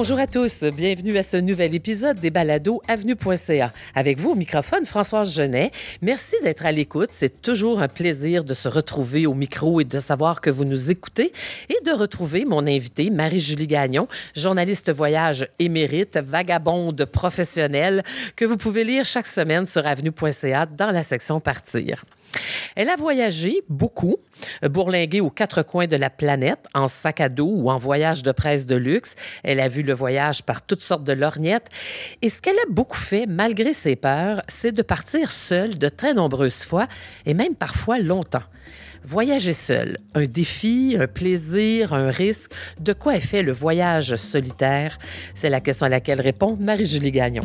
Bonjour à tous, bienvenue à ce nouvel épisode des balados avenue.ca. Avec vous au microphone, Françoise Genet. Merci d'être à l'écoute. C'est toujours un plaisir de se retrouver au micro et de savoir que vous nous écoutez et de retrouver mon invité, Marie-Julie Gagnon, journaliste voyage émérite, vagabonde professionnelle, que vous pouvez lire chaque semaine sur avenue.ca dans la section Partir. Elle a voyagé beaucoup, bourlingué aux quatre coins de la planète, en sac à dos ou en voyage de presse de luxe. Elle a vu le voyage par toutes sortes de lorgnettes. Et ce qu'elle a beaucoup fait, malgré ses peurs, c'est de partir seule de très nombreuses fois, et même parfois longtemps. Voyager seul, un défi, un plaisir, un risque. De quoi est fait le voyage solitaire? C'est la question à laquelle répond Marie-Julie Gagnon.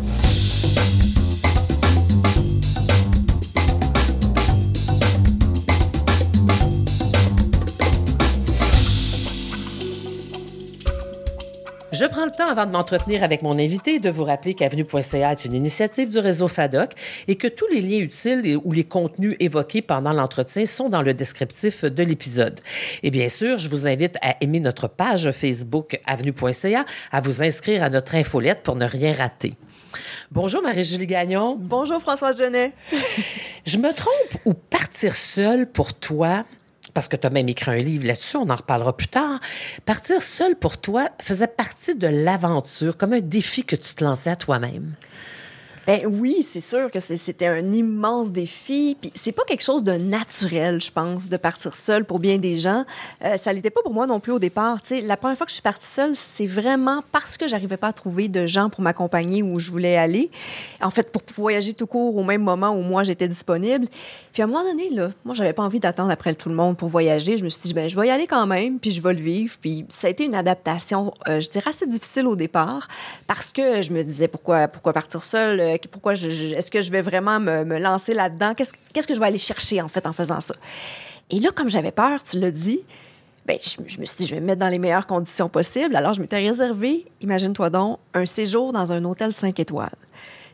Je prends le temps avant de m'entretenir avec mon invité de vous rappeler qu'Avenue.ca est une initiative du réseau FADOC et que tous les liens utiles ou les contenus évoqués pendant l'entretien sont dans le descriptif de l'épisode. Et bien sûr, je vous invite à aimer notre page Facebook Avenue.ca, à vous inscrire à notre infolette pour ne rien rater. Bonjour Marie-Julie Gagnon. Bonjour Françoise Genet. je me trompe ou partir seule pour toi, parce que tu as même écrit un livre là-dessus, on en reparlera plus tard. Partir seul pour toi faisait partie de l'aventure, comme un défi que tu te lançais à toi-même. Ben oui, c'est sûr que c'était un immense défi. Puis c'est pas quelque chose de naturel, je pense, de partir seule pour bien des gens. Euh, ça l'était pas pour moi non plus au départ. sais, la première fois que je suis partie seule, c'est vraiment parce que j'arrivais pas à trouver de gens pour m'accompagner où je voulais aller. En fait, pour voyager tout court au même moment où moi j'étais disponible. Puis à un moment donné, là, moi j'avais pas envie d'attendre après tout le monde pour voyager. Je me suis dit, ben je vais y aller quand même, puis je vais le vivre. Puis ça a été une adaptation, euh, je dirais assez difficile au départ, parce que je me disais pourquoi pourquoi partir seule? Euh, pourquoi je, est-ce que je vais vraiment me, lancer là-dedans? Qu'est-ce, que je vais aller chercher, en fait, en faisant ça? Et là, comme j'avais peur, tu l'as dit, ben, je, me suis dit, je vais me mettre dans les meilleures conditions possibles. Alors, je m'étais réservé, imagine-toi donc, un séjour dans un hôtel 5 étoiles.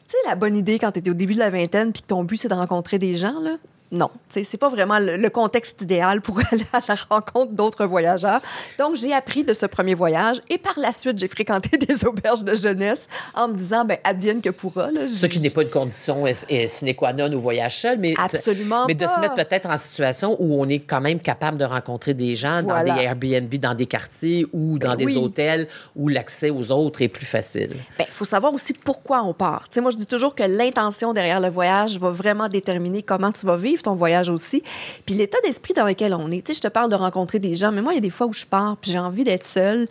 Tu sais, la bonne idée quand tu étais au début de la vingtaine puis que ton but, c'est de rencontrer des gens, là, non, c'est pas vraiment le, contexte idéal pour aller à la rencontre d'autres voyageurs. Donc, j'ai appris de ce premier voyage et par la suite, j'ai fréquenté des auberges de jeunesse en me disant, ben, advienne que pourra. Ce qui n'est pas une condition sine qua non au voyage seul, mais, Absolument mais de se mettre peut-être en situation où on est quand même capable de rencontrer des gens dans des Airbnb, dans des quartiers ou dans ben des hôtels où l'accès aux autres est plus facile. Il ben, faut savoir aussi pourquoi on part. sais, moi, je dis toujours que l'intention derrière le voyage va vraiment déterminer comment tu vas vivre ton voyage aussi. Puis l'état d'esprit dans lequel on est. Tu sais, je te parle de rencontrer des gens, mais moi, il y a des fois où je pars, puis j'ai envie d'être seule,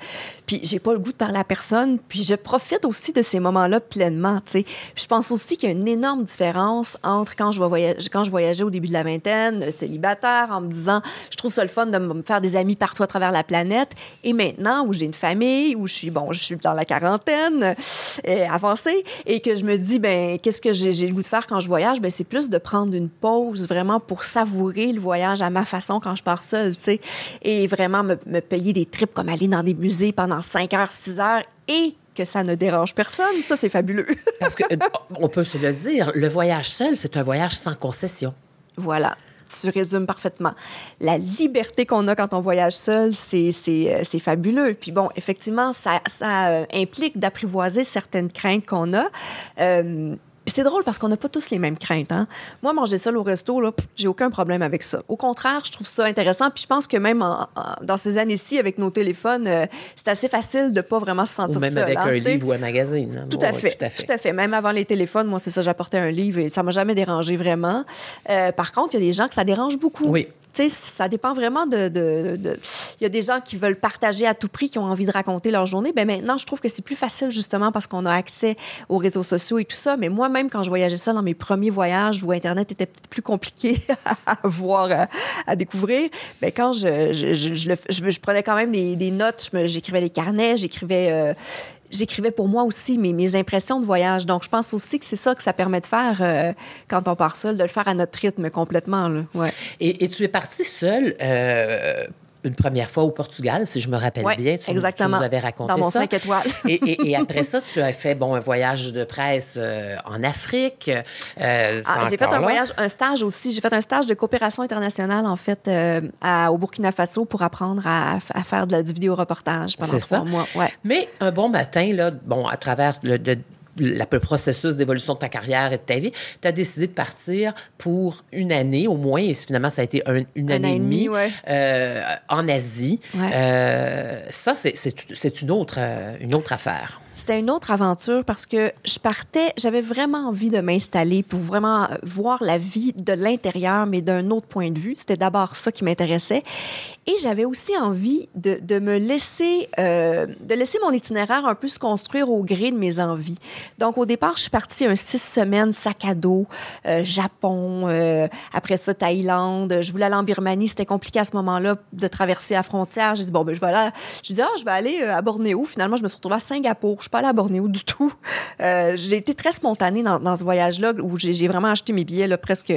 puis j'ai pas le goût de parler à personne, puis je profite aussi de ces moments-là pleinement, tu sais. Je pense aussi qu'il y a une énorme différence entre quand je, voyager, quand je voyageais au début de la vingtaine, célibataire, en me disant, je trouve ça le fun de me faire des amis partout à travers la planète, et maintenant où j'ai une famille, où je suis, bon, je suis dans la quarantaine euh, avancée, et que je me dis, ben, qu'est-ce que j'ai le goût de faire quand je voyage? Ben, c'est plus de prendre une pause vraiment vraiment pour savourer le voyage à ma façon quand je pars seule, tu sais, et vraiment me, payer des trips comme aller dans des musées pendant 5 heures, 6 heures et que ça ne dérange personne, ça, c'est fabuleux. Parce que, euh, on peut se le dire, le voyage seul, c'est un voyage sans concession. Voilà tu résumes parfaitement. La liberté qu'on a quand on voyage seul, c'est euh, fabuleux. Puis bon, effectivement, ça, ça euh, implique d'apprivoiser certaines craintes qu'on a c'est drôle parce qu'on n'a pas tous les mêmes craintes. Hein? Moi, manger seul au resto, là, j'ai aucun problème avec ça. Au contraire, je trouve ça intéressant. Puis je pense que même dans ces années-ci, avec nos téléphones, euh, c'est assez facile de ne pas vraiment se sentir ou même avec hein, un livre ou un magazine. Hein. Tout, à fait, tout, à fait, Même avant les téléphones, moi, c'est ça, j'apportais un livre et ça m'a jamais dérangé vraiment. Euh, par contre, il y a des gens que ça dérange beaucoup. Oui. Tu sais, ça dépend vraiment de, de, Il y a des gens qui veulent partager à tout prix, qui ont envie de raconter leur journée. Ben maintenant, je trouve que c'est plus facile justement parce qu'on a accès aux réseaux sociaux et tout ça. Mais moi-même, quand je voyageais ça dans mes premiers voyages où Internet était peut-être plus compliqué à voir, à, découvrir, ben quand je, je, je, je, prenais quand même des, notes, j'écrivais des carnets, j'écrivais... Euh, j'écrivais pour moi aussi mes, impressions de voyage. Donc, je pense aussi que c'est ça que ça permet de faire euh, quand on part seul, de le faire à notre rythme complètement. Ouais. Et, et, tu es partie seule. Euh, une première fois au Portugal, si je me rappelle Ouais, bien. Tu, exactement. Tu nous avais raconté Dans mon ça. 5 étoiles. et, et- et après ça, tu as fait bon, un voyage de presse euh, en Afrique. euh, Ah, j'ai fait un là. voyage, un stage aussi. J'ai fait un stage de coopération internationale, en fait, euh, à- au Burkina Faso pour apprendre à, à faire de du vidéo-reportage pendant trois ça. mois. Ouais. Mais un bon matin, là, bon, à travers le, le- la- le processus d'évolution de ta carrière et de ta vie, tu as décidé de partir pour une année au moins, et finalement, ça a été un- une Un année an et demie ouais. euh, en Asie. Ouais. Euh, ça, c'est une autre, euh, une autre affaire. C'était une autre aventure parce que je partais, j'avais vraiment envie de m'installer pour vraiment euh, voir la vie de l'intérieur, mais d'un autre point de vue. C'était d'abord ça qui m'intéressait. Et j'avais aussi envie de, de me laisser, euh, de laisser mon itinéraire un peu se construire au gré de mes envies. Donc, au départ, je suis partie un six semaines sac à dos, euh, Japon, euh, après ça, Thaïlande. Je voulais aller en Birmanie. C'était compliqué à ce moment-là de traverser la frontière. J'ai dit, bon, ben, je vais aller, je dis, ah, je vais aller euh, à Bornéo. Finalement, je me suis retrouvée à Singapour. Pas allée Bornéo du tout. Euh, j'ai été très spontanée dans, ce voyage-là où j'ai j'ai vraiment acheté mes billets là, presque,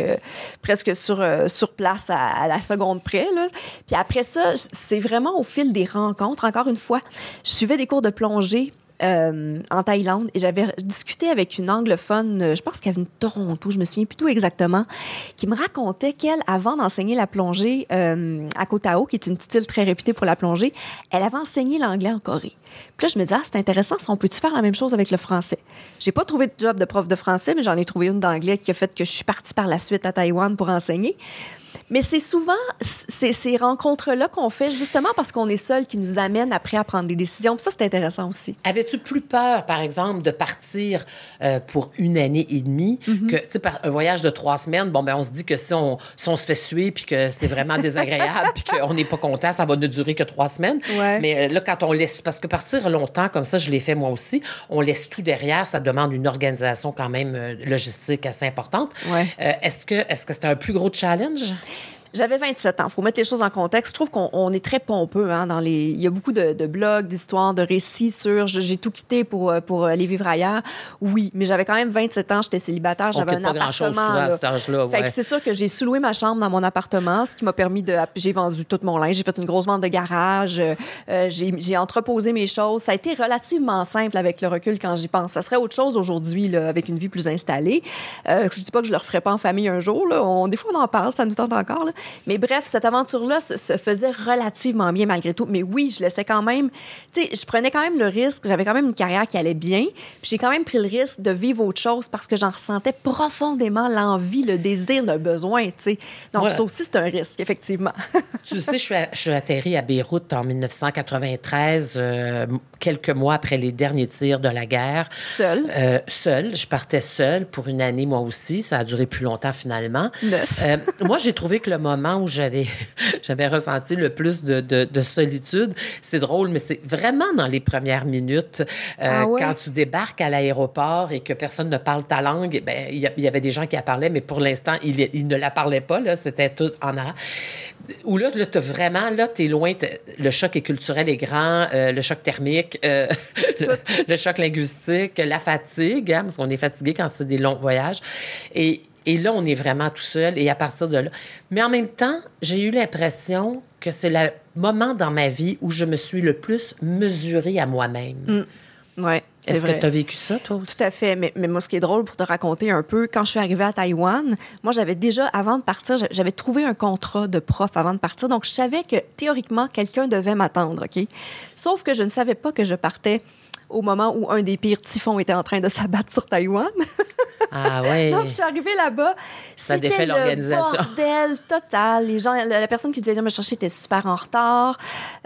presque sur, euh, sur place à, à la seconde près. Là. Puis après ça, c'est vraiment au fil des rencontres. Encore une fois, je suivais des cours de plongée euh, en Thaïlande et j'avais discuté avec une anglophone, euh, je pense qu'elle venait de Toronto, je me souviens plus exactement, qui me racontait qu'elle, avant d'enseigner la plongée euh, à Koh Tao, qui est une petite île très réputée pour la plongée, elle avait enseigné l'anglais en Corée. Puis là, je me disais, ah, c'est intéressant, si on peut-tu faire la même chose avec le français? J'ai pas trouvé de job de prof de français, mais j'en ai trouvé une d'anglais qui a fait que je suis partie par la suite à Taïwan pour enseigner. Mais c'est souvent ces, rencontres-là qu'on fait justement parce qu'on est seul qui nous amènent après à prendre des décisions. Puis ça, c'est intéressant aussi. Avais-tu plus peur, par exemple, de partir euh, pour une année et demie Mm-hmm. que, tu sais, un voyage de trois semaines, bon, ben, on se dit que si on, si on se fait suer puis que c'est vraiment désagréable puis qu'on n'est pas content, ça va ne durer que trois semaines. Ouais. Mais euh, là, quand on laisse, parce que partir longtemps comme ça, je l'ai fait moi aussi, on laisse tout derrière, ça demande une organisation quand même euh, logistique assez importante. Ouais. Euh, est-ce que est-ce que c'était un plus gros challenge? J'avais 27 ans. faut mettre les choses en contexte. Je trouve qu'on on est très pompeux. Hein, dans les... Il y a beaucoup de, de blogs, d'histoires, de récits sur j'ai tout quitté pour, euh, pour aller vivre ailleurs. Oui, mais j'avais quand même 27 ans. J'étais célibataire. J'avais un appartement. souvent à là. cet âge-là, Fait ouais. que c'est sûr que j'ai sous-loué ma chambre dans mon appartement, ce qui m'a permis de... J'ai vendu tout mon linge. J'ai fait une grosse vente de garage. euh, euh, j'ai entreposé mes choses. Ça a été relativement simple avec le recul quand j'y pense. Ça serait autre chose aujourd'hui, là, avec une vie plus installée. Euh, je dis pas que je le referai pas en famille un jour. Là. On, des fois, on en parle, ça nous tente encore. Là. Mais bref, cette aventure-là se, se faisait relativement bien malgré tout. Mais oui, je laissais quand même... Tu sais, je prenais quand même le risque. J'avais quand même une carrière qui allait bien. Puis j'ai quand même pris le risque de vivre autre chose parce que j'en ressentais profondément l'envie, le désir, le besoin, tu sais. Donc ça aussi, c'est un risque, effectivement. Tu sais, je suis, à- je suis atterri à Beyrouth en 1993, euh, quelques mois après les derniers tirs de la guerre. Seule. Euh, seule. Je partais seule pour une année, moi aussi. Ça a duré plus longtemps, finalement. Neuf. Euh, moi, j'ai trouvé que le moment où j'avais, j'avais ressenti le plus de, de- de solitude, c'est drôle, mais c'est vraiment dans les premières minutes. Euh, Ah ouais? Quand tu débarques à l'aéroport et que personne ne parle ta langue, ben, il y, a- avait des gens qui la parlaient, mais pour l'instant, ils, ne la parlaient pas. Là, c'était tout en arabe. Où là, là t'as vraiment, là, t'es loin. Le choc est culturel est grand, euh, le choc thermique, euh, le, le choc linguistique, la fatigue, hein, parce qu'on est fatigué quand c'est des longs voyages. Et, et là, on est vraiment tout seul. Et à partir de là. Mais en même temps, j'ai eu l'impression que c'est le moment dans ma vie où je me suis le plus mesurée à moi-même. Oui, c'est Est-ce que tu as vécu ça, toi aussi? Tout à fait. Mais, mais moi, ce qui est drôle pour te raconter un peu, quand je suis arrivée à Taïwan, moi, j'avais déjà, avant de partir, j'a- j'avais trouvé un contrat de prof avant de partir. Donc, je savais que théoriquement, quelqu'un devait m'attendre, OK? Sauf que je ne savais pas que je partais au moment où un des pires typhons était en train de s'abattre sur Taïwan. Ah ouais. Donc, je suis arrivée là-bas. Ça C'était défait le l'organisation. bordel total. Les gens, la, personne qui devait venir me chercher était super en retard.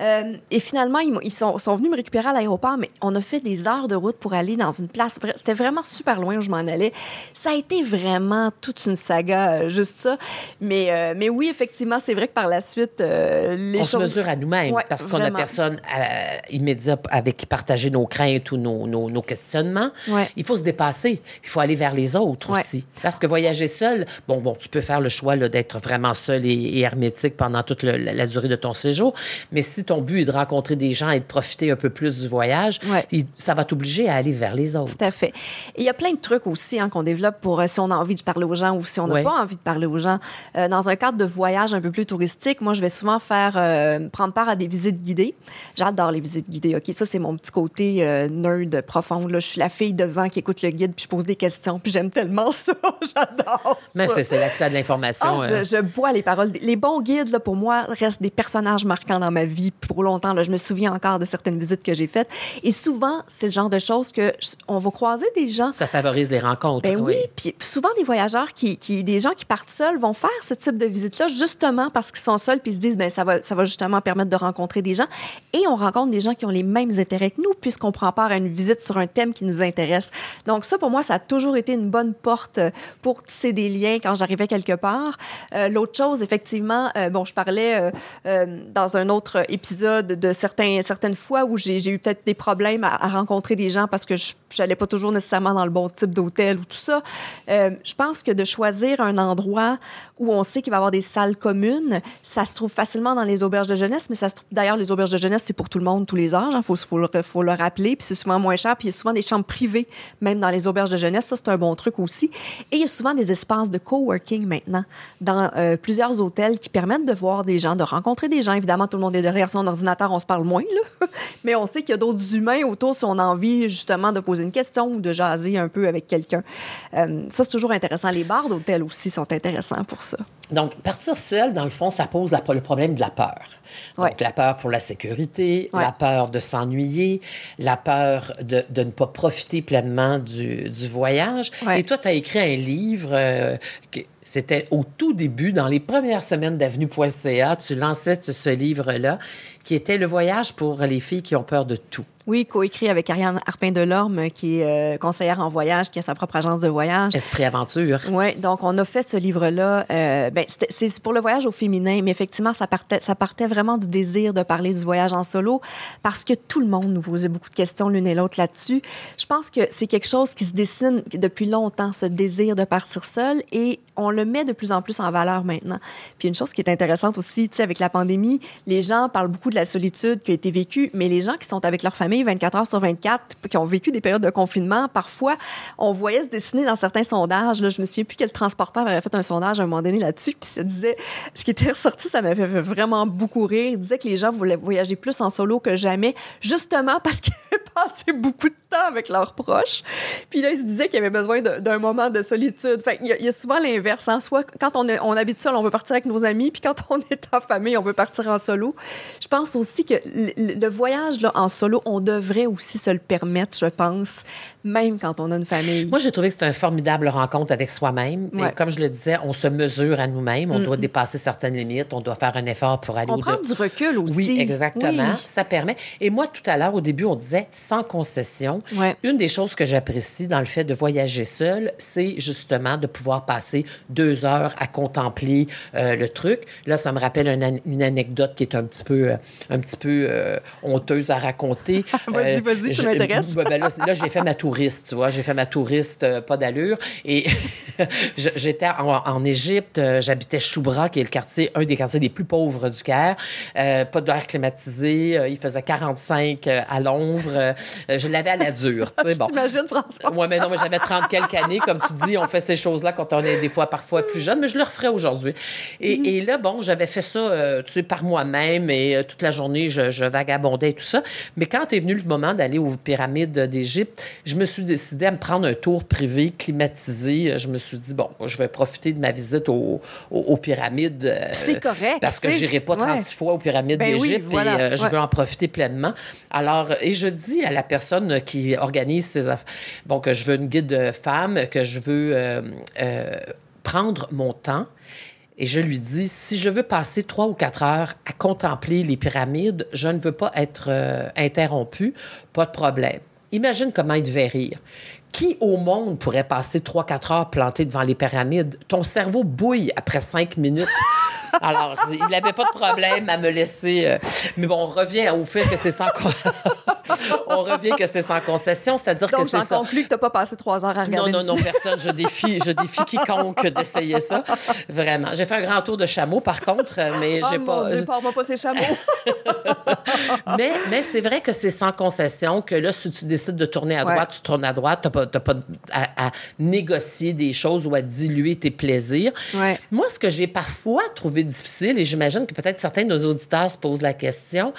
Euh, et finalement, ils, sont, sont venus me récupérer à l'aéroport, mais on a fait des heures de route pour aller dans une place. C'était vraiment super loin où je m'en allais. Ça a été vraiment toute une saga, euh, juste ça. Mais, euh, mais oui, effectivement, c'est vrai que par la suite, euh, les on choses. se mesure à nous-mêmes Ouais, parce qu'on n'a personne immédiat avec qui partager nos craintes ou nos, nos- nos questionnements. Ouais. Il faut se dépasser. Il faut aller vers les autres aussi. Parce que voyager seul, bon, bon, tu peux faire le choix d'être vraiment seul et, hermétique pendant toute la, durée de ton séjour. Mais si ton but est de rencontrer des gens et de profiter un peu plus du voyage, ça va t'obliger à aller vers les autres. Tout à fait. Et il y a plein de trucs aussi hein, qu'on développe pour euh, si on a envie de parler aux gens ou si on n'a pas envie de parler aux gens. Euh, dans un cadre de voyage un peu plus touristique, moi, je vais souvent faire euh, prendre part à des visites guidées. J'adore les visites guidées. OK, ça, c'est mon petit côté nerd profond. Là. Je suis la fille devant qui écoute le guide, puis je pose des questions, puis j'aime tellement ça. J'adore. Mais c'est l'accès à de l'information. Ah, je, bois les paroles. Les bons guides, là, pour moi, restent des personnages marquants dans ma vie pour longtemps. Là. Je me souviens encore de certaines visites que j'ai faites. Et souvent, c'est le genre de choses que on va croiser des gens. Ça favorise les rencontres. Ben oui. Puis souvent, des voyageurs qui, qui, des gens qui partent seuls vont faire ce type de visite-là justement parce qu'ils sont seuls puis ils se disent, ben ça va, ça va justement permettre de rencontrer des gens. Et on rencontre des gens qui ont les mêmes intérêts que nous puisqu'on prend part à une visite sur un thème qui nous intéresse. Donc ça, pour moi, ça a toujours été une bonne porte pour tisser des liens quand j'arrivais quelque part. Euh, l'autre chose, effectivement, euh, bon, je parlais euh, euh, dans un autre épisode de certains, certaines fois où j'ai eu peut-être des problèmes à, rencontrer des gens parce que je n'allais pas toujours nécessairement dans le bon type d'hôtel ou tout ça. je pense que de choisir un endroit où on sait qu'il va y avoir des salles communes, ça se trouve facilement dans les auberges de jeunesse, mais ça se trouve d'ailleurs, les auberges de jeunesse, c'est pour tout le monde, tous les âges. Il hein, faut, faut le rappeler. Puis c'est souvent moins cher. Puis il y a souvent des chambres privées, même dans les auberges de jeunesse. Ça, c'est un bon truc aussi. Et il y a souvent des espaces de coworking maintenant dans plusieurs hôtels qui permettent de voir des gens, de rencontrer des gens. Évidemment, tout le monde est derrière son ordinateur, on se parle moins, là. mais on sait qu'il y a d'autres humains autour si on a envie justement de poser une question ou de jaser un peu avec quelqu'un. Euh, ça, c'est toujours intéressant. Les bars d'hôtel aussi sont intéressants pour ça. Donc, partir seul, dans le fond, ça pose le problème de la peur. Donc, la peur pour la sécurité, la peur de s'ennuyer, la peur de, de, ne pas profiter pleinement du, du voyage. Et toi, tu as écrit un livre euh, c'était au tout début, dans les premières semaines d'avenue.ca, tu lançais ce livre-là, qui était Le voyage pour les filles qui ont peur de tout. Oui, coécrit avec Ariane Arpin-Delorme, qui est euh, conseillère en voyage, qui a sa propre agence de voyage. Esprit Aventure. Oui, donc on a fait ce livre-là. Euh, ben, c'est pour le voyage au féminin, mais effectivement, ça partait, ça partait vraiment du désir de parler du voyage en solo parce que tout le monde nous posait beaucoup de questions l'une et l'autre là-dessus. Je pense que c'est quelque chose qui se dessine depuis longtemps, ce désir de partir seul, et on le met de plus en plus en valeur maintenant. Puis une chose qui est intéressante aussi, tu sais, avec la pandémie, les gens parlent beaucoup de la solitude qui a été vécue, mais les gens qui sont avec leur famille, 24 heures sur 24, qui ont vécu des périodes de confinement, parfois, on voyait se dessiner dans certains sondages. Là, je me souviens plus quel transporteur avait fait un sondage à un moment donné là-dessus, puis ça disait, ce qui était ressorti, ça m'avait fait vraiment beaucoup rire. Il disait que les gens voulaient voyager plus en solo que jamais, justement parce qu'ils passaient beaucoup de temps avec leurs proches. Puis là, ils se disaient qu'ils avaient besoin d'un moment de solitude. Fait il, y a, souvent l'inverse. Soit quand on, on habite seul, on veut partir avec nos amis, puis quand on est en famille, on veut partir en solo. Je pense aussi que le, le voyage là, en solo, on devrait aussi se le permettre, je pense, même quand on a une famille. Moi, j'ai trouvé que c'était une formidable rencontre avec soi-même. Comme je le disais, on se mesure à nous-mêmes. On doit dépasser certaines limites. On doit faire un effort pour aller On prend du recul aussi. Oui, exactement. Ça permet. Et moi, tout à l'heure, au début, on disait sans concession. Une des choses que j'apprécie dans le fait de voyager seul, c'est justement de pouvoir passer deux heures à contempler euh, le truc. Là, ça me rappelle une, anecdote qui est un petit peu, euh, un petit peu euh, honteuse à raconter. vas-y, vas-y, ça m'intéresse. Ben là, j'ai fait ma touriste, tu vois. J'ai fait ma touriste, pas d'allure. Et j'étais en, Égypte, j'habitais Choubra, qui est le quartier, un des quartiers les plus pauvres du Caire. Pas d'air climatisé. il faisait 45 à l'ombre. je l'avais à la dure, tu sais. Bon. T'imagines, François? Moi, mais non, mais j'avais 30 quelques années. Comme tu dis, on fait ces choses-là quand on est des fois parfois plus jeune, mais je le referais aujourd'hui. Et, mm-hmm. et, là, bon, j'avais fait ça, tu sais, par moi-même et toute la journée, je, je, vagabondais et tout ça. Mais quand est venu le moment d'aller aux pyramides d'Égypte, je me suis décidé à me prendre un tour privé climatisé. Je me suis dit, bon, je vais profiter de ma visite aux, pyramides. Euh, c'est correct. Parce que je n'irai pas 36 fois aux pyramides ben d'Égypte et euh, je veux en profiter pleinement. Alors, et je dis à la personne qui organise ces affaires, bon, que je veux une guide de femme, que je veux euh, prendre mon temps et je lui dis, si je veux passer trois ou quatre heures à contempler les pyramides, je ne veux pas être euh, interrompu, pas de problème. Imagine comment il devait rire. Qui au monde pourrait passer trois, quatre heures planté devant les pyramides? Ton cerveau bouille après cinq minutes. Alors, il n'avait pas de problème à me laisser. Euh, mais bon, on revient au fait que c'est sans, on revient que c'est sans concession, c'est-à-dire que c'est ça. Donc, conclus que tu n'as pas passé trois heures à regarder. Non, non, non, personne. Je défie, je défie quiconque d'essayer ça. Vraiment. J'ai fait un grand tour de chameau, par contre, mais oh, j'ai pas... Dieu, pas pas ces chameaux. mais mais c'est vrai que c'est sans concession, que là, si tu décides de tourner à droite, tu tournes à droite. Tu n'as pas, pas à, négocier des choses ou à diluer tes plaisirs. Moi, ce que j'ai parfois trouvé difficile, et j'imagine que peut-être certains de nos auditeurs se posent la question,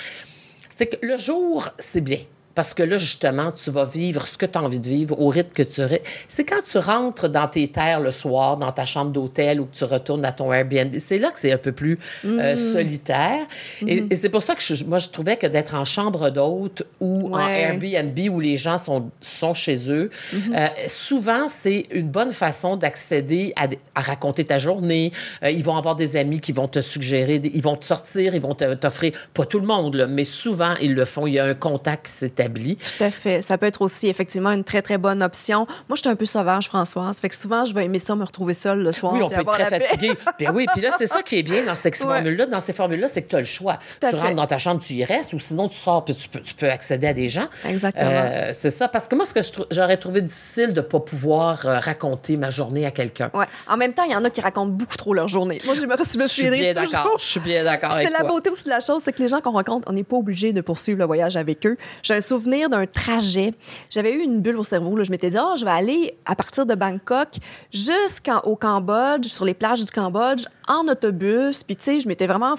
c'est que le jour, c'est bien. Parce que là, justement, tu vas vivre ce que tu as envie de vivre au rythme que tu... C'est quand tu rentres dans tes terres le soir, dans ta chambre d'hôtel ou que tu retournes à ton Airbnb, c'est là que c'est un peu plus euh, mm-hmm. solitaire. Mm-hmm. Et, c'est pour ça que moi, je trouvais que d'être en chambre d'hôte ou en Airbnb où les gens sont, sont chez eux, mm-hmm. euh, souvent, c'est une bonne façon d'accéder à, raconter ta journée. Euh, ils vont avoir des amis qui vont te suggérer, ils vont te sortir, ils vont t'offrir, pas tout le monde, mais souvent, ils le font. Il y a un contact qui tout à fait. Ça peut être aussi effectivement une très, très bonne option. Moi, je suis un peu sauvage, Françoise. Fait que souvent, je vais aimer ça, me retrouver seule le soir. Oui, on peut être très fatigué. puis oui, puis là, c'est ça qui est bien dans ces formules-là. Dans ces formules-là, c'est que tu as le choix. tu rentres dans ta chambre, tu y restes, ou sinon, tu sors, puis tu peux, tu peux accéder à des gens. Exactement. Euh, c'est ça. Parce que moi, ce que j'aurais trouvé difficile de ne pas pouvoir euh, raconter ma journée à quelqu'un. Ouais. En même temps, il y en a qui racontent beaucoup trop leur journée. Moi, je me, je me suis bien d'accord. Je suis bien d'accord. C'est la beauté aussi de la chose, c'est que les gens qu'on rencontre, on n'est pas obligé de poursuivre le voyage avec eux. J'ai un souvenir d'un trajet j'avais eu une bulle au cerveau. Je m'étais dit, oh, je vais aller à partir de Bangkok jusqu'au Cambodge, sur les plages du Cambodge, en autobus. Puis, tu sais, je m'étais vraiment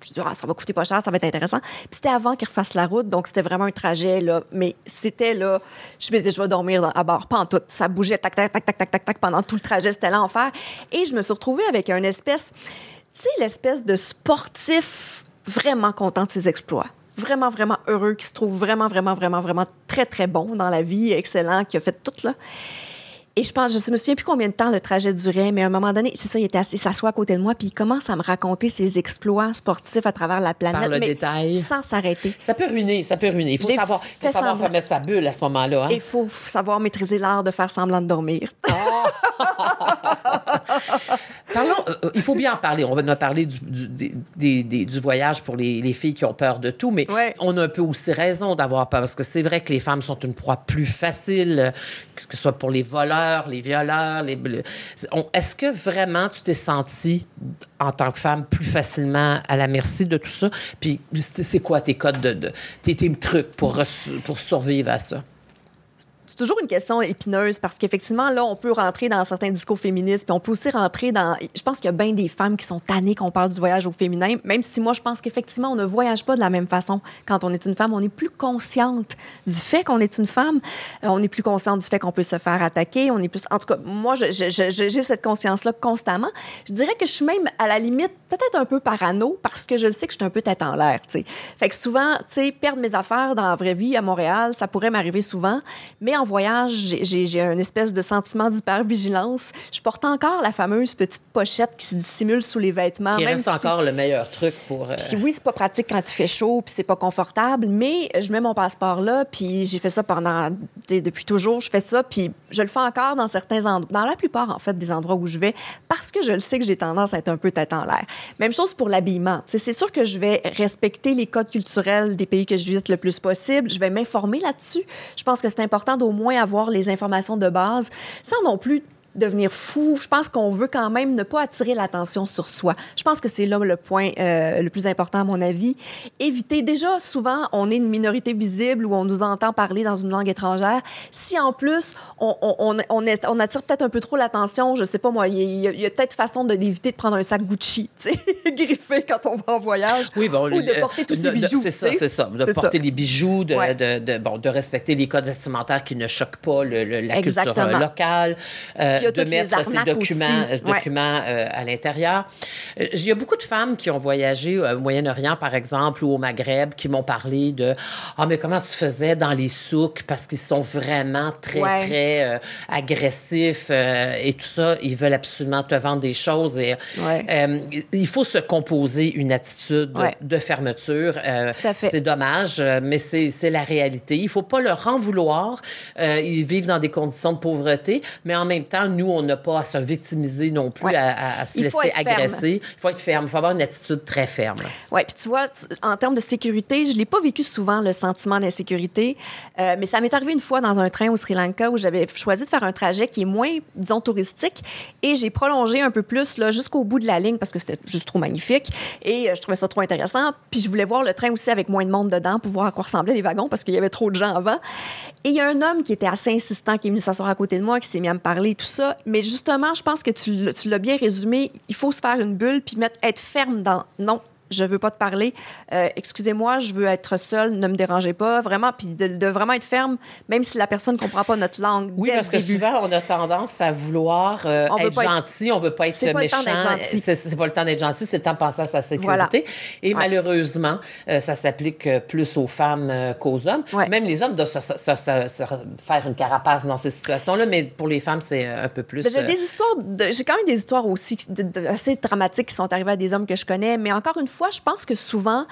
je me dit, ah, ça va coûter pas cher, ça va être intéressant. Puis c'était avant qu'ils refassent la route, donc c'était vraiment un trajet, là. Mais c'était là, je me disais, je vais dormir à bord, pas en tout. Ça bougeait, tac, tac, tac, tac, tac, tac, tac, pendant tout le trajet, c'était l'enfer. Et je me suis retrouvée avec un espèce, tu sais, l'espèce de sportif vraiment content de ses exploits vraiment, vraiment heureux, qui se trouve vraiment, vraiment, vraiment, vraiment très, très bon dans la vie, excellent, qui a fait tout là. Et je pense, je me souviens plus combien de temps le trajet durait, mais à un moment donné, c'est ça, il était assis, s'assoit à côté de moi, puis il commence à me raconter ses exploits sportifs à travers la planète. Par le détail. Sans s'arrêter. Ça peut ruiner, ça peut ruiner. Il faut savoir, faut savoir faire mettre sa bulle à ce moment-là. Hein? Il faut savoir maîtriser l'art de faire semblant de dormir. Oh! Parlons, euh, euh, il faut bien en parler. On va parler du, du, du voyage pour les, les, filles qui ont peur de tout, mais on a un peu aussi raison d'avoir peur parce que c'est vrai que les femmes sont une proie plus facile, euh, que ce soit pour les voleurs, les violeurs. Les, Est-ce que vraiment tu t'es sentie en tant que femme plus facilement à la merci de tout ça? Puis c'est quoi tes codes de, de tes, tes trucs pour, pour survivre à ça? C'est toujours une question épineuse parce qu'effectivement, là, on peut rentrer dans certains discours féministes, puis on peut aussi rentrer dans. Je pense qu'il y a bien des femmes qui sont tannées qu'on parle du voyage au féminin, même si moi, je pense qu'effectivement, on ne voyage pas de la même façon quand on est une femme. On est plus consciente du fait qu'on est une femme. Euh, on est plus consciente du fait qu'on peut se faire attaquer. On est plus. En tout cas, moi, j'ai cette conscience-là constamment. Je dirais que je suis même à la limite peut-être un peu parano parce que je le sais que je suis un peu tête en l'air, tu sais. Fait que souvent, tu sais, perdre mes affaires dans la vraie vie à Montréal, ça pourrait m'arriver souvent, mais voyage, j'ai un espèce de sentiment d'hypervigilance. Je porte encore la fameuse petite pochette qui se dissimule sous les vêtements. Qui reste encore le meilleur truc pour... Euh, puis oui, c'est pas pratique quand il fait chaud, puis c'est pas confortable, mais je mets mon passeport là, puis j'ai fait ça pendant... Depuis toujours, je fais ça, puis je le fais encore dans certains endroits, dans la plupart, en fait, des endroits où je vais, parce que je le sais que j'ai tendance à être un peu tête en l'air. Même chose pour l'habillement. C'est sûr que je vais respecter les codes culturels des pays que je visite le plus possible. Je vais m'informer là-dessus. Je pense que c'est important d'au moins avoir les informations de base sans non plus devenir fou. Je pense qu'on veut quand même ne pas attirer l'attention sur soi. Je pense que c'est là le point euh, le plus important à mon avis. Éviter, déjà, souvent, on est une minorité visible où on nous entend parler dans une langue étrangère. Si en plus, on, on, on, est, on attire peut-être un peu trop l'attention, je sais pas moi, il y a, peut-être façon d'éviter de, prendre un sac Gucci, tu sais, griffé quand on va en voyage. Oui, bon, ou de porter tous ces bijoux. C'est ça, c'est ça. De porter les bijoux, de, de, bon, de respecter les codes vestimentaires qui ne choquent pas le, la culture locale. Euh, de mettre ces documents, euh, documents euh, à l'intérieur. Euh, il y a beaucoup de femmes qui ont voyagé au Moyen-Orient, par exemple, ou au Maghreb, qui m'ont parlé de Ah, mais comment tu faisais dans les souks parce qu'ils sont vraiment très, très agressifs et tout ça. Ils veulent absolument te vendre des choses. Et, il faut se composer une attitude de fermeture. c'est dommage, mais c'est la réalité. Il ne faut pas leur en vouloir. ils vivent dans des conditions de pauvreté, mais en même temps, nous, on n'a pas à se victimiser non plus, à, se laisser agresser. Il faut être ferme. Il faut avoir une attitude très ferme. Oui, puis tu vois, en termes de sécurité, je ne l'ai pas vécu souvent, le sentiment d'insécurité, euh, mais ça m'est arrivé une fois dans un train au Sri Lanka où j'avais choisi de faire un trajet qui est moins, disons, touristique et j'ai prolongé un peu plus jusqu'au bout de la ligne parce que c'était juste trop magnifique et euh, je trouvais ça trop intéressant. Puis je voulais voir le train aussi avec moins de monde dedans pour voir à quoi ressemblaient les wagons parce qu'il y avait trop de gens avant. Et il y a un homme qui était assez insistant, qui est venu s'asseoir à côté de moi, qui s'est mis à me parler, tout ça. Mais justement, je pense que tu l'as bien résumé. Il faut se faire une bulle puis mettre, être ferme dans non, je veux pas te parler. Euh, excusez-moi, je veux être seule, ne me dérangez pas. Vraiment, puis de, vraiment être ferme, même si la personne ne comprend pas notre langue. Oui, parce que souvent, on a tendance à vouloir euh, être gentil, on veut pas être méchant. C'est pas le temps d'être gentil, c'est le temps de penser à sa sécurité. Et malheureusement, euh, ça s'applique plus aux femmes qu'aux hommes. Même les hommes doivent faire une carapace dans ces situations-là, mais pour les femmes, c'est un peu plus. J'ai des histoires, j'ai quand même des histoires aussi assez dramatiques qui sont arrivées à des hommes que je connais, mais encore une fois, je pense que souvent,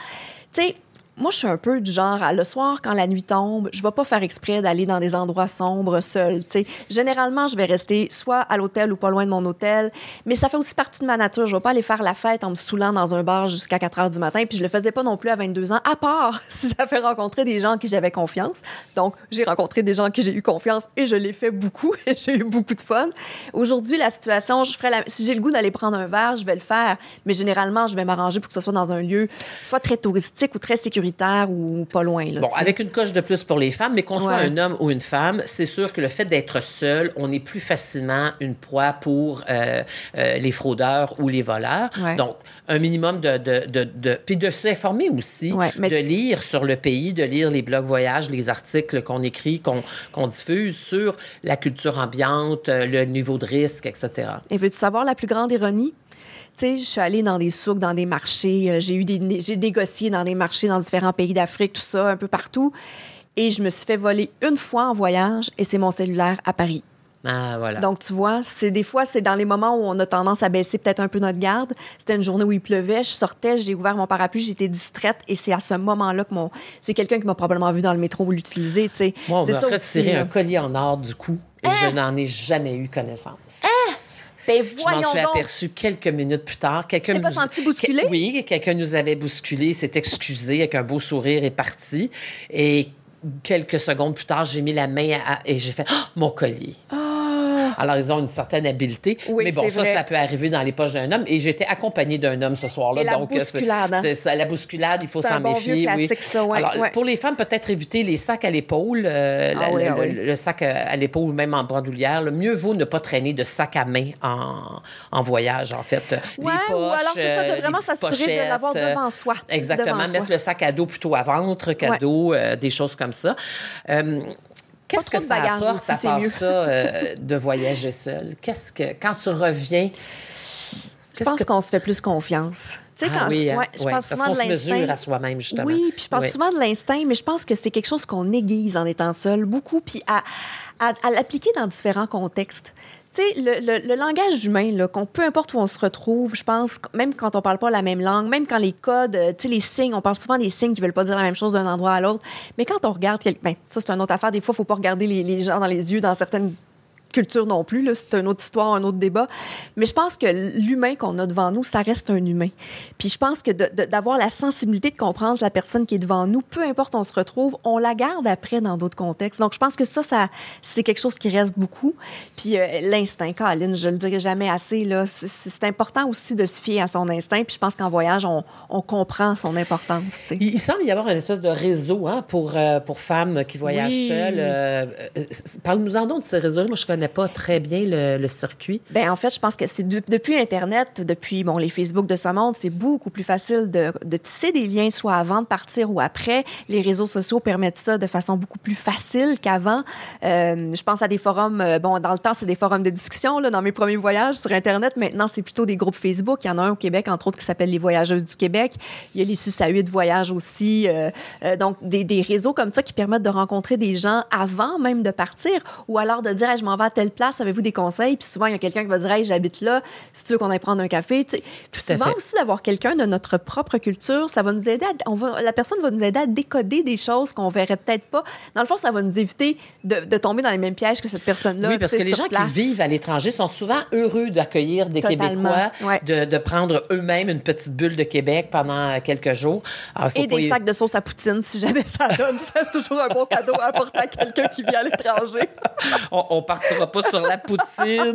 tu sais, moi, je suis un peu du genre, le soir, quand la nuit tombe, je vais pas faire exprès d'aller dans des endroits sombres seul. Généralement, je vais rester soit à l'hôtel ou pas loin de mon hôtel, mais ça fait aussi partie de ma nature. Je vais pas aller faire la fête en me saoulant dans un bar jusqu'à 4 heures du matin, puis je le faisais pas non plus à 22 ans, à part si j'avais rencontré des gens en qui j'avais confiance. Donc, j'ai rencontré des gens en qui j'ai eu confiance et je l'ai fait beaucoup j'ai eu beaucoup de fun. Aujourd'hui, la situation, si j'ai le goût d'aller prendre un verre, je vais le faire, mais généralement, je vais m'arranger pour que ce soit dans un lieu soit très touristique ou très ou pas loin. bon, avec une coche de plus pour les femmes, mais qu'on soit un homme ou une femme, c'est sûr que le fait d'être seul, on est plus facilement une proie pour euh, euh, les fraudeurs ou les voleurs. Donc, un minimum de, de, de, puis de s'informer aussi, de lire sur le pays, de lire les blogs voyages, les articles qu'on écrit, qu'on diffuse sur la culture ambiante, le niveau de risque, etc. Et veux-tu savoir la plus grande ironie? Je suis allée dans des souks, dans des marchés, euh, j'ai eu des, j'ai négocié dans des marchés dans différents pays d'Afrique, tout ça, un peu partout. Et je me suis fait voler une fois en voyage et c'est mon cellulaire à Paris. Ah, voilà. Donc, tu vois, c'est des fois, c'est dans les moments où on a tendance à baisser peut-être un peu notre garde. C'était une journée où il pleuvait, je sortais, j'ai ouvert mon parapluie, j'étais distraite et c'est à ce moment-là que mon. C'est quelqu'un qui m'a probablement vu dans le métro l'utiliser, tu sais. Moi, on m'a retiré un collier en or du cou et je hein? n'en ai jamais eu connaissance. Hein? Ben, je m'en suis aperçue quelques minutes plus tard. Quelqu'un nous... pas senti bousculé? Oui, quelqu'un nous avait bousculé, s'est excusé avec un beau sourire et parti. Et quelques secondes plus tard, j'ai mis la main et j'ai fait oh, mon collier. Ah! Alors, ils ont une certaine habileté. mais bon, ça, ça peut arriver dans les poches d'un homme. Et j'étais accompagnée d'un homme ce soir-là. La donc, bousculade. Hein? Ça, la bousculade, il faut s'en bon méfier. oui. Ça, ouais, Alors, pour les femmes, peut-être éviter les sacs à l'épaule, euh, ah ah le, sac à l'épaule, même en bandoulière. mieux vaut ne pas traîner de sac à main en, en voyage, en fait. Ouais, ou alors, c'est ça, de euh, vraiment s'assurer de l'avoir devant soi. Exactement. mettre le sac à dos plutôt à ventre qu'à dos, euh, des choses comme ça. Qu'est-ce que ça apporte à part ça euh, de voyager seul? Qu'est-ce que quand tu reviens? Je pense qu'on se fait plus confiance. Tu sais, ah, quand oui, hein? je, pense souvent de l'instinct. à soi-même, justement. Oui, puis je pense souvent de l'instinct, mais je pense que c'est quelque chose qu'on aiguise en étant seul beaucoup, puis à, à l'appliquer dans différents contextes. Tu sais, le, langage humain, qu'on, peu importe où on se retrouve, je pense, même quand on parle pas la même langue, même quand les codes, euh, tu sais, les signes, on parle souvent des signes qui veulent pas dire la même chose d'un endroit à l'autre. Mais quand on regarde, ben, ça, c'est une autre affaire. Des fois, faut pas regarder les, les gens dans les yeux dans certaines culture non plus. C'est une autre histoire, un autre débat. Mais je pense que l'humain qu'on a devant nous, ça reste un humain. Puis je pense que d'avoir la sensibilité de comprendre la personne qui est devant nous, peu importe où on se retrouve, on la garde après dans d'autres contextes. Donc je pense que ça, ça c'est quelque chose qui reste beaucoup. Puis euh, l'instinct, Caroline, je le dirai jamais assez, là, c'est important aussi de se fier à son instinct. Puis je pense qu'en voyage, on, on, comprend son importance. Il, il, semble y avoir une espèce de réseau hein, pour, euh, pour femmes qui voyagent seules. Euh, parle-nous-en donc de ce réseau Moi, je connais pas très bien le, circuit? Ben en fait, je pense que c'est depuis Internet, depuis bon, les Facebook de ce monde, c'est beaucoup plus facile de, tisser des liens, soit avant de partir ou après. Les réseaux sociaux permettent ça de façon beaucoup plus facile qu'avant. Euh, je pense à des forums, euh, bon, dans le temps, c'est des forums de discussion. Là, dans mes premiers voyages sur Internet, maintenant, c'est plutôt des groupes Facebook. Il y en a un au Québec, entre autres, qui s'appelle Les Voyageuses du Québec. Il y a les 6 à 8 voyages aussi. Euh, donc, des, réseaux comme ça qui permettent de rencontrer des gens avant même de partir ou alors de dire, je m'en vais telle place, avez-vous des conseils? Puis souvent, il y a quelqu'un qui va dire, hey, j'habite là, si tu veux qu'on aille prendre un café. Puis souvent aussi, d'avoir quelqu'un de notre propre culture, ça va nous aider à, on va, la personne va nous aider à décoder des choses qu'on verrait peut-être pas. Dans le fond, ça va nous éviter de, tomber dans les mêmes pièges que cette personne-là. Oui, parce que les gens qui vivent à l'étranger sont souvent heureux d'accueillir des Québécois, de, de, prendre eux-mêmes une petite bulle de Québec pendant quelques jours. Et des sacs de sauce à poutine, si jamais ça donne. c'est toujours un bon cadeau à apporter à quelqu'un qui vit à l'étranger. on, ne partira pas sur la poutine.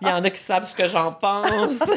Il y en a qui savent ce que j'en pense.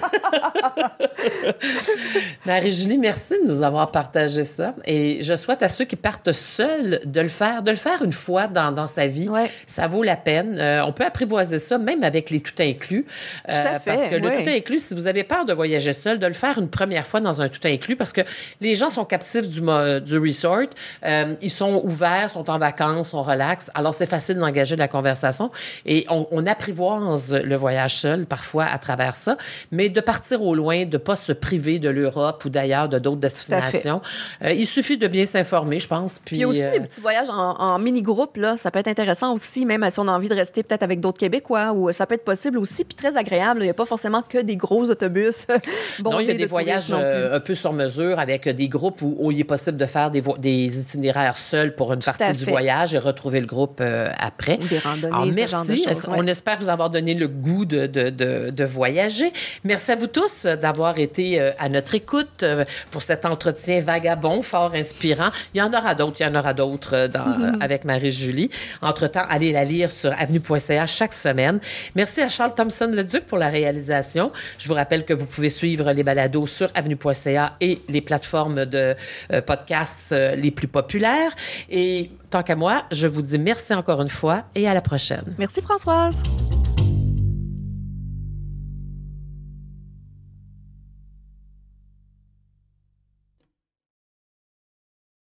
Marie-Julie, merci de nous avoir partagé ça. Et je souhaite à ceux qui partent seuls de le faire, de le faire une fois dans, dans sa vie. Ça vaut la peine. Euh, on peut apprivoiser ça même avec les tout inclus. Tout à fait, euh, parce que le tout inclus, si vous avez peur de voyager seul, de le faire une première fois dans un tout inclus, parce que les gens sont captifs du, du resort. Euh, ils sont ouverts, sont en vacances, sont relax. Alors, c'est facile d'engager de la conversation. Et on, on, apprivoise le voyage seul parfois à travers ça. Mais de partir au loin, de pas se priver de l'Europe ou d'ailleurs de d'autres destinations. Euh, il suffit de bien s'informer, je pense. Puis, Puis aussi, euh, les petits voyages en, mini-groupe, là, ça peut être intéressant aussi, même si on a envie de rester peut-être avec d'autres Québécois, ou ça peut être possible aussi, puis très agréable. Il n'y a pas forcément que des gros autobus. non, il y a des voyages un peu sur mesure avec des groupes où, il est possible de faire des, des itinéraires seuls pour une partie du voyage et retrouver le groupe euh, après. des randonnées, merci. On espère vous avoir donné le goût de, de, de, voyager? Merci à vous tous d'avoir été euh, à notre écoute euh, pour cet entretien vagabond, fort inspirant. Il y en aura d'autres, il y en aura d'autres avec Marie-Julie. Entre-temps, allez la lire sur avenue.ca chaque semaine. Merci à Charles Thompson-Leduc pour la réalisation. Je vous rappelle que vous pouvez suivre les balados sur avenue.ca et les plateformes de podcasts les plus populaires. Et tant qu'à moi, je vous dis merci encore une fois et à la prochaine. Merci Françoise.